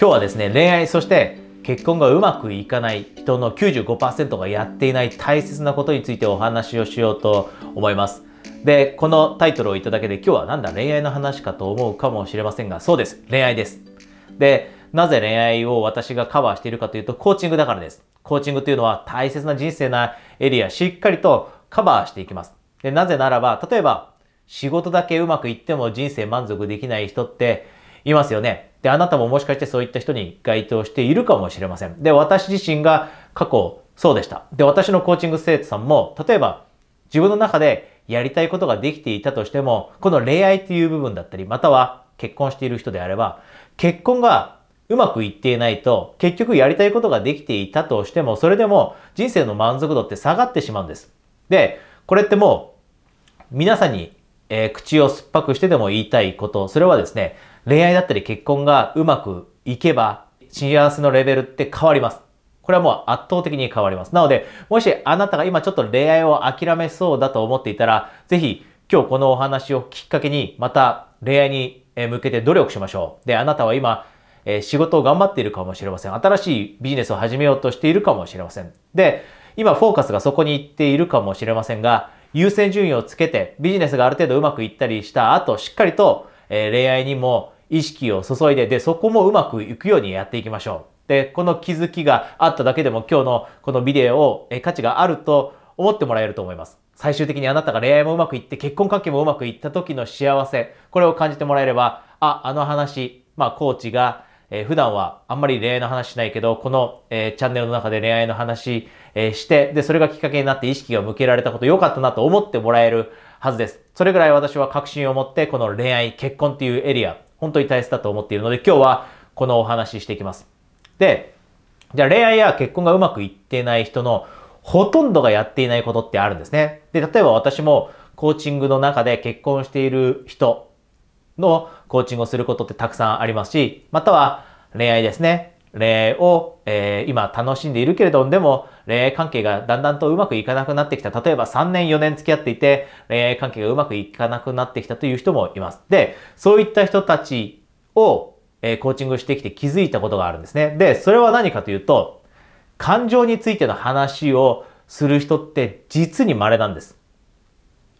今日はですね、恋愛、そして結婚がうまくいかない人の95%がやっていない大切なことについてお話をしようと思います。で、このタイトルを言っただけで今日はなんだ恋愛の話かと思うかもしれませんが、そうです。恋愛です。で、なぜ恋愛を私がカバーしているかというと、コーチングだからです。コーチングというのは大切な人生なエリア、しっかりとカバーしていきます。で、なぜならば、例えば、仕事だけうまくいっても人生満足できない人っていますよね。で、あなたももしかしてそういった人に該当しているかもしれません。で、私自身が過去そうでした。で、私のコーチング生徒さんも、例えば自分の中でやりたいことができていたとしても、この恋愛っていう部分だったり、または結婚している人であれば、結婚がうまくいっていないと、結局やりたいことができていたとしても、それでも人生の満足度って下がってしまうんです。で、これってもう、皆さんに、えー、口を酸っぱくしてでも言いたいこと、それはですね、恋愛だったり結婚がうまくいけば、幸せのレベルって変わります。これはもう圧倒的に変わります。なので、もしあなたが今ちょっと恋愛を諦めそうだと思っていたら、ぜひ今日このお話をきっかけに、また恋愛に向けて努力しましょう。で、あなたは今、え仕事を頑張っているかもしれません。新しいビジネスを始めようとしているかもしれません。で、今フォーカスがそこに行っているかもしれませんが、優先順位をつけてビジネスがある程度うまくいったりした後、しっかりと、え恋愛にも意識を注いで、で、そこもうまくいくようにやっていきましょう。で、この気づきがあっただけでも今日のこのビデオを、価値があると思ってもらえると思います。最終的にあなたが恋愛もうまくいって結婚関係もうまくいった時の幸せ、これを感じてもらえれば、あ、あの話、まあコーチがえー、普段はあんまり恋愛の話しないけど、この、えー、チャンネルの中で恋愛の話、えー、して、で、それがきっかけになって意識が向けられたこと良かったなと思ってもらえるはずです。それぐらい私は確信を持って、この恋愛、結婚っていうエリア、本当に大切だと思っているので、今日はこのお話ししていきます。で、じゃあ恋愛や結婚がうまくいってない人のほとんどがやっていないことってあるんですね。で、例えば私もコーチングの中で結婚している人のコーチングをすることってたくさんありますし、または恋愛ですね。恋愛を、えー、今楽しんでいるけれども、でも恋愛関係がだんだんとうまくいかなくなってきた。例えば3年4年付き合っていて、恋愛関係がうまくいかなくなってきたという人もいます。で、そういった人たちを、え、コーチングしてきて気づいたことがあるんですね。で、それは何かというと、感情についての話をする人って実に稀なんです。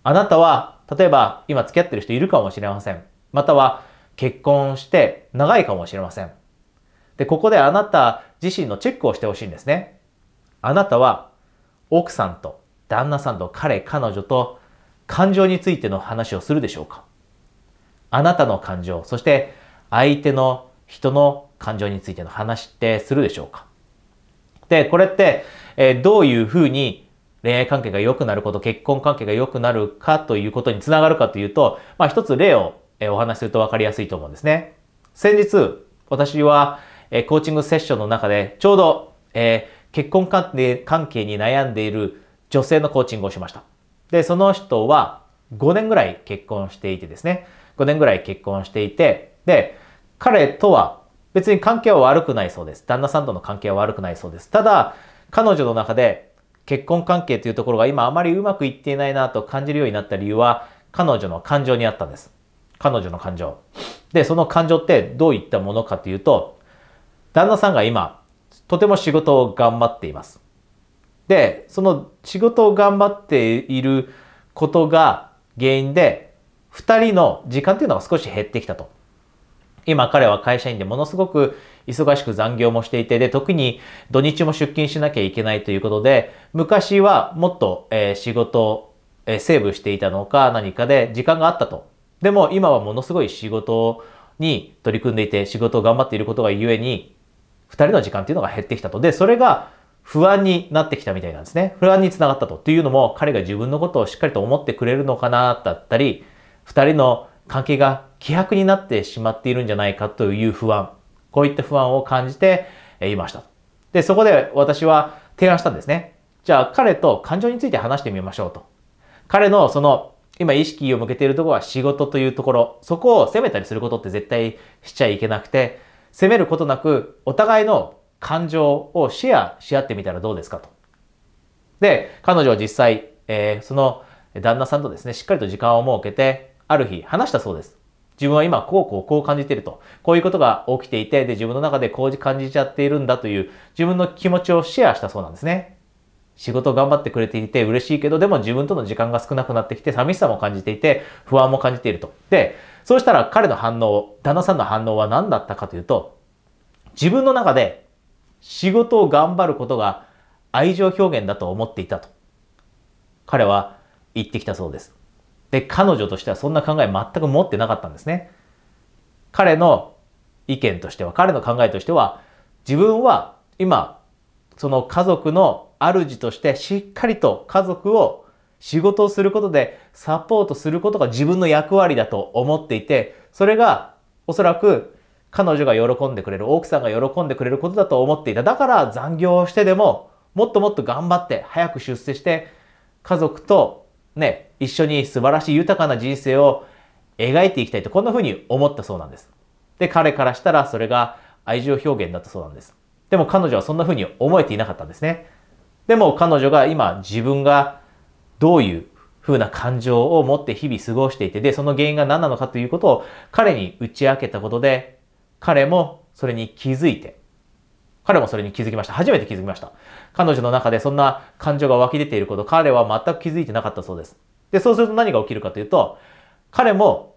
あなたは、例えば今付き合ってる人いるかもしれません。または結婚して長いかもしれません。で、ここであなた自身のチェックをしてほしいんですね。あなたは奥さんと旦那さんと彼、彼女と感情についての話をするでしょうか？あなたの感情、そして相手の人の感情についての話ってするでしょうか？で、これって、えー、どういうふうに恋愛関係が良くなること、結婚関係が良くなるかということにつながるかというと、まあ一つ例をえお話しすると分かりやすいと思うんですね。先日、私はえコーチングセッションの中で、ちょうど、えー、結婚関係に悩んでいる女性のコーチングをしました。で、その人は5年ぐらい結婚していてですね、5年ぐらい結婚していて、で、彼とは別に関係は悪くないそうです。旦那さんとの関係は悪くないそうです。ただ、彼女の中で結婚関係というところが今あまりうまくいっていないなと感じるようになった理由は、彼女の感情にあったんです。彼女の感情。で、その感情ってどういったものかというと、旦那さんが今、とても仕事を頑張っています。で、その仕事を頑張っていることが原因で、二人の時間っていうのが少し減ってきたと。今彼は会社員でものすごく忙しく残業もしていて、で、特に土日も出勤しなきゃいけないということで、昔はもっと、えー、仕事を、えー、セーブしていたのか何かで時間があったと。でも今はものすごい仕事に取り組んでいて仕事を頑張っていることがゆえに二人の時間っていうのが減ってきたと。で、それが不安になってきたみたいなんですね。不安につながったと。っていうのも彼が自分のことをしっかりと思ってくれるのかなだったり、二人の関係が希薄になってしまっているんじゃないかという不安。こういった不安を感じていました。で、そこで私は提案したんですね。じゃあ彼と感情について話してみましょうと。彼のその今意識を向けているところは仕事というところ、そこを責めたりすることって絶対しちゃいけなくて、責めることなくお互いの感情をシェアし合ってみたらどうですかと。で、彼女は実際、えー、その旦那さんとですね、しっかりと時間を設けて、ある日話したそうです。自分は今こうこうこう感じていると。こういうことが起きていて、で、自分の中でこう感じちゃっているんだという自分の気持ちをシェアしたそうなんですね。仕事頑張ってくれていて嬉しいけど、でも自分との時間が少なくなってきて寂しさも感じていて、不安も感じていると。で、そうしたら彼の反応、旦那さんの反応は何だったかというと、自分の中で仕事を頑張ることが愛情表現だと思っていたと。彼は言ってきたそうです。で、彼女としてはそんな考え全く持ってなかったんですね。彼の意見としては、彼の考えとしては、自分は今、その家族の主としてしっかりと家族を仕事をすることでサポートすることが自分の役割だと思っていて、それがおそらく彼女が喜んでくれる、奥さんが喜んでくれることだと思っていた。だから残業をしてでも、もっともっと頑張って早く出世して、家族とね、一緒に素晴らしい豊かな人生を描いていきたいと、こんな風に思ったそうなんです。で、彼からしたらそれが愛情表現だったそうなんです。でも彼女はそんな風に思えていなかったんですね。でも彼女が今自分がどういう風な感情を持って日々過ごしていて、で、その原因が何なのかということを彼に打ち明けたことで、彼もそれに気づいて、彼もそれに気づきました。初めて気づきました。彼女の中でそんな感情が湧き出ていること、彼は全く気づいてなかったそうです。で、そうすると何が起きるかというと、彼も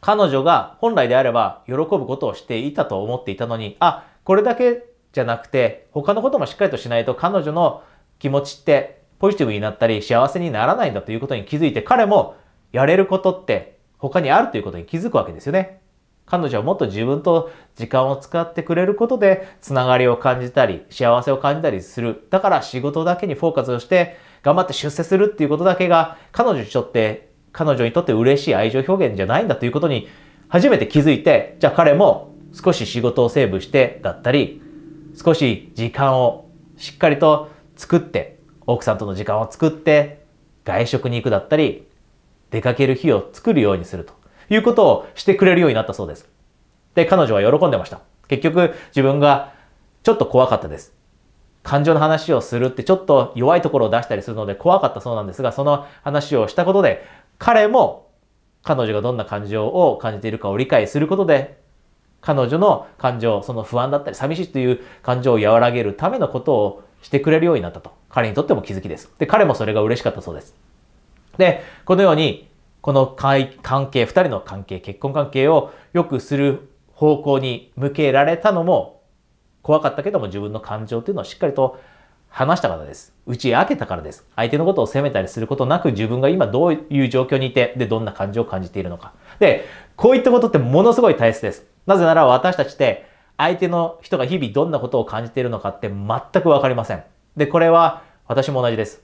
彼女が本来であれば喜ぶことをしていたと思っていたのに、あ、これだけじゃなくて、他のこともしっかりとしないと彼女の気持ちってポジティブになったり幸せにならないんだということに気づいて、彼もやれることって他にあるということに気づくわけですよね。彼女はもっと自分と時間を使ってくれることで、つながりを感じたり、幸せを感じたりする。だから仕事だけにフォーカスをして、頑張って出世するっていうことだけが、彼女にとって、彼女にとって嬉しい愛情表現じゃないんだということに、初めて気づいて、じゃあ彼も少し仕事をセーブしてだったり、少し時間をしっかりと作って、奥さんとの時間を作って、外食に行くだったり、出かける日を作るようにすると。いうことをしてくれるようになったそうです。で、彼女は喜んでました。結局、自分がちょっと怖かったです。感情の話をするってちょっと弱いところを出したりするので怖かったそうなんですが、その話をしたことで、彼も彼女がどんな感情を感じているかを理解することで、彼女の感情、その不安だったり寂しいという感情を和らげるためのことをしてくれるようになったと。彼にとっても気づきです。で、彼もそれが嬉しかったそうです。で、このようにこの関係、二人の関係、結婚関係を良くする方向に向けられたのも怖かったけども自分の感情っていうのをしっかりと話したからです。打ち明けたからです。相手のことを責めたりすることなく自分が今どういう状況にいて、で、どんな感情を感じているのか。で、こういったことってものすごい大切です。なぜなら私たちって相手の人が日々どんなことを感じているのかって全くわかりません。で、これは私も同じです。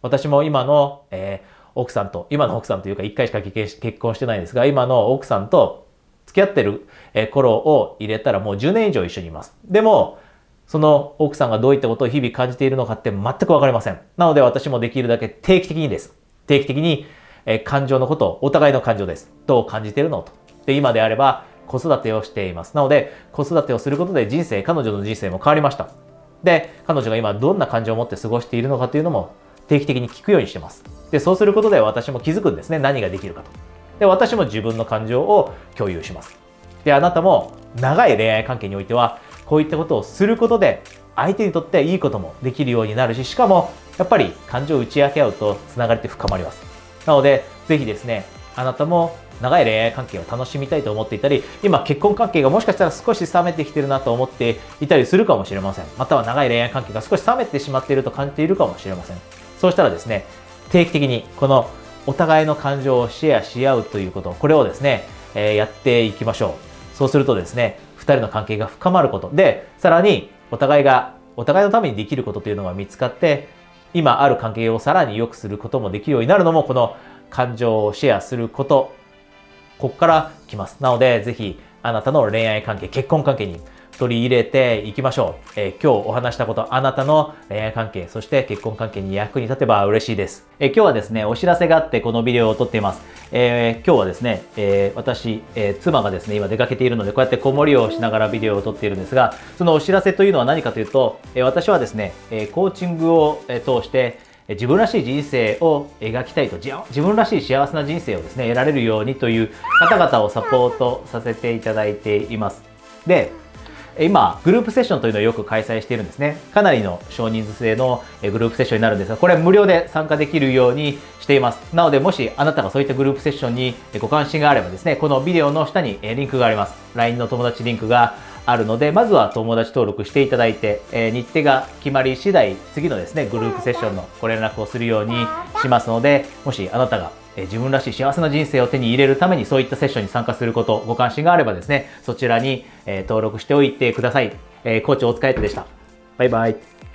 私も今の、えー奥さんと、今の奥さんというか1回しか結婚してないですが、今の奥さんと付き合ってる頃を入れたらもう10年以上一緒にいます。でも、その奥さんがどういったことを日々感じているのかって全くわかりません。なので私もできるだけ定期的にです。定期的に感情のことを、お互いの感情です。どう感じているのと。で、今であれば子育てをしています。なので、子育てをすることで人生、彼女の人生も変わりました。で、彼女が今どんな感情を持って過ごしているのかというのも定期的に聞くようにしてます。で、そうすることで私も気づくんですね。何ができるかと。で、私も自分の感情を共有します。で、あなたも長い恋愛関係においては、こういったことをすることで、相手にとっていいこともできるようになるし、しかも、やっぱり感情を打ち明け合うと、つながりって深まります。なので、ぜひですね、あなたも長い恋愛関係を楽しみたいと思っていたり、今結婚関係がもしかしたら少し冷めてきてるなと思っていたりするかもしれません。または長い恋愛関係が少し冷めてしまっていると感じているかもしれません。そうしたらですね、定期的にこのお互いの感情をシェアし合うということ、これをですね、えー、やっていきましょう。そうするとですね、二人の関係が深まること。で、さらにお互いが、お互いのためにできることというのが見つかって、今ある関係をさらに良くすることもできるようになるのも、この感情をシェアすること、ここから来ます。なので、ぜひ、あなたの恋愛関係、結婚関係に取り入れていきましょう。えー、今日お話したこと、あなたの恋愛関係、そして結婚関係に役に立てば嬉しいです。えー、今日はですね、お知らせがあってこのビデオを撮っています。えー、今日はですね、え私、え妻がですね、今出かけているので、こうやって子守りをしながらビデオを撮っているんですが、そのお知らせというのは何かというと、え私はですね、えコーチングを通して、自分らしい人生を描きたいと自分らしい幸せな人生をですね得られるようにという方々をサポートさせていただいていますで今、グループセッションというのをよく開催しているんですね。かなりの少人数制のグループセッションになるんですが、これは無料で参加できるようにしています。なので、もしあなたがそういったグループセッションにご関心があればですね、このビデオの下にリンクがあります。LINE の友達リンクがあるので、まずは友達登録していただいて、え日程が決まり次第、次のですね、グループセッションのご連絡をするようにしますので、もしあなたがえ自分らしい幸せな人生を手に入れるためにそういったセッションに参加すること、ご関心があればですね、そちらに、え登録しておいてください。え、コーチお疲れ様でした。バイバイ。